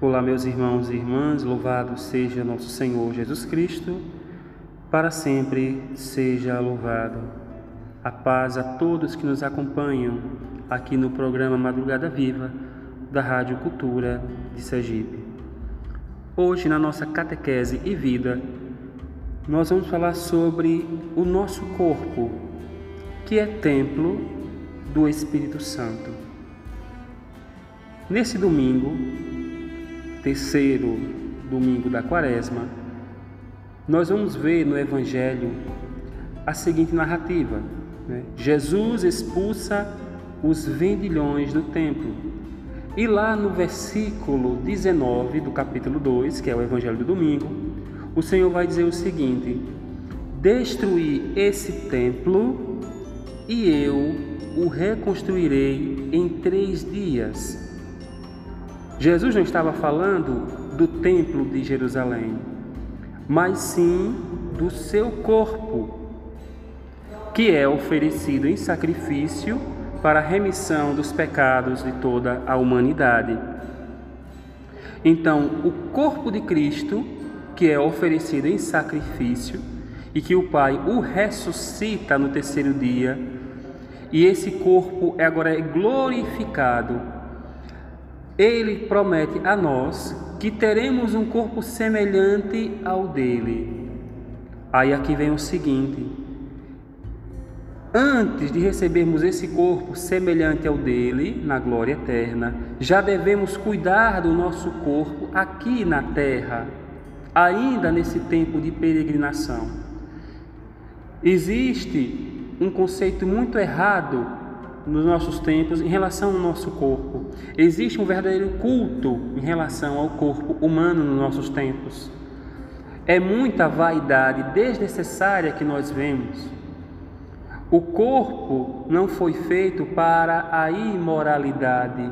Olá, meus irmãos e irmãs, louvado seja nosso Senhor Jesus Cristo, para sempre seja louvado. A paz a todos que nos acompanham aqui no programa Madrugada Viva da Rádio Cultura de Sergipe. Hoje, na nossa catequese e vida, nós vamos falar sobre o nosso corpo, que é templo do Espírito Santo. Nesse domingo, terceiro domingo da quaresma, nós vamos ver no Evangelho a seguinte narrativa: né? Jesus expulsa os vendilhões do templo. E lá no versículo 19 do capítulo 2, que é o Evangelho do domingo, o Senhor vai dizer o seguinte: Destruí esse templo e eu o reconstruirei em três dias. Jesus não estava falando do templo de Jerusalém, mas sim do seu corpo, que é oferecido em sacrifício para a remissão dos pecados de toda a humanidade. Então, o corpo de Cristo, que é oferecido em sacrifício, e que o Pai o ressuscita no terceiro dia, e esse corpo agora é glorificado ele promete a nós que teremos um corpo semelhante ao dele. Aí aqui vem o seguinte: antes de recebermos esse corpo semelhante ao dele, na glória eterna, já devemos cuidar do nosso corpo aqui na terra, ainda nesse tempo de peregrinação. Existe um conceito muito errado nos nossos tempos em relação ao nosso corpo. Existe um verdadeiro culto em relação ao corpo humano nos nossos tempos. É muita vaidade desnecessária que nós vemos. O corpo não foi feito para a imoralidade.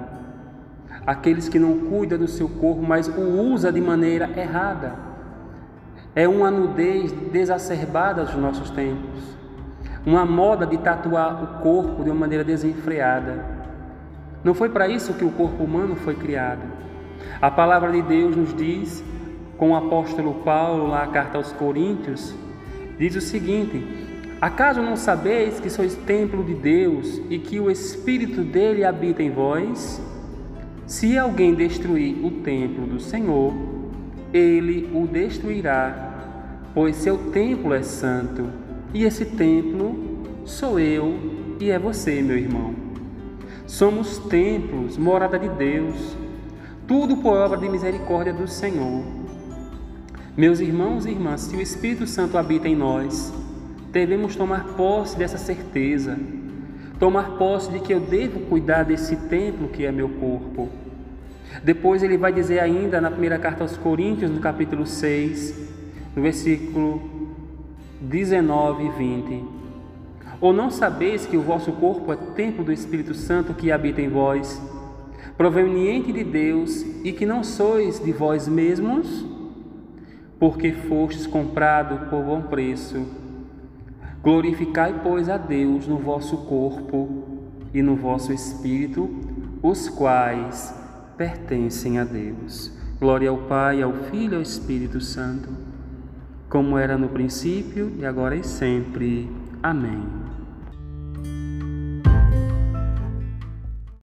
Aqueles que não cuidam do seu corpo, mas o usa de maneira errada. É uma nudez desacerbada dos nossos tempos uma moda de tatuar o corpo de uma maneira desenfreada. Não foi para isso que o corpo humano foi criado. A palavra de Deus nos diz, com o apóstolo Paulo, lá a carta aos Coríntios, diz o seguinte: Acaso não sabeis que sois templo de Deus e que o Espírito dele habita em vós? Se alguém destruir o templo do Senhor, ele o destruirá, pois seu templo é santo e esse templo sou eu e é você, meu irmão. Somos templos, morada de Deus, tudo por obra de misericórdia do Senhor. Meus irmãos e irmãs, se o Espírito Santo habita em nós, devemos tomar posse dessa certeza, tomar posse de que eu devo cuidar desse templo que é meu corpo. Depois ele vai dizer ainda na primeira carta aos Coríntios, no capítulo 6, no versículo 19 e 20. Ou não sabeis que o vosso corpo é templo do Espírito Santo que habita em vós, proveniente de Deus, e que não sois de vós mesmos, porque fostes comprado por bom preço. Glorificai, pois, a Deus no vosso corpo e no vosso espírito, os quais pertencem a Deus. Glória ao Pai, ao Filho e ao Espírito Santo como era no princípio e agora e sempre. Amém.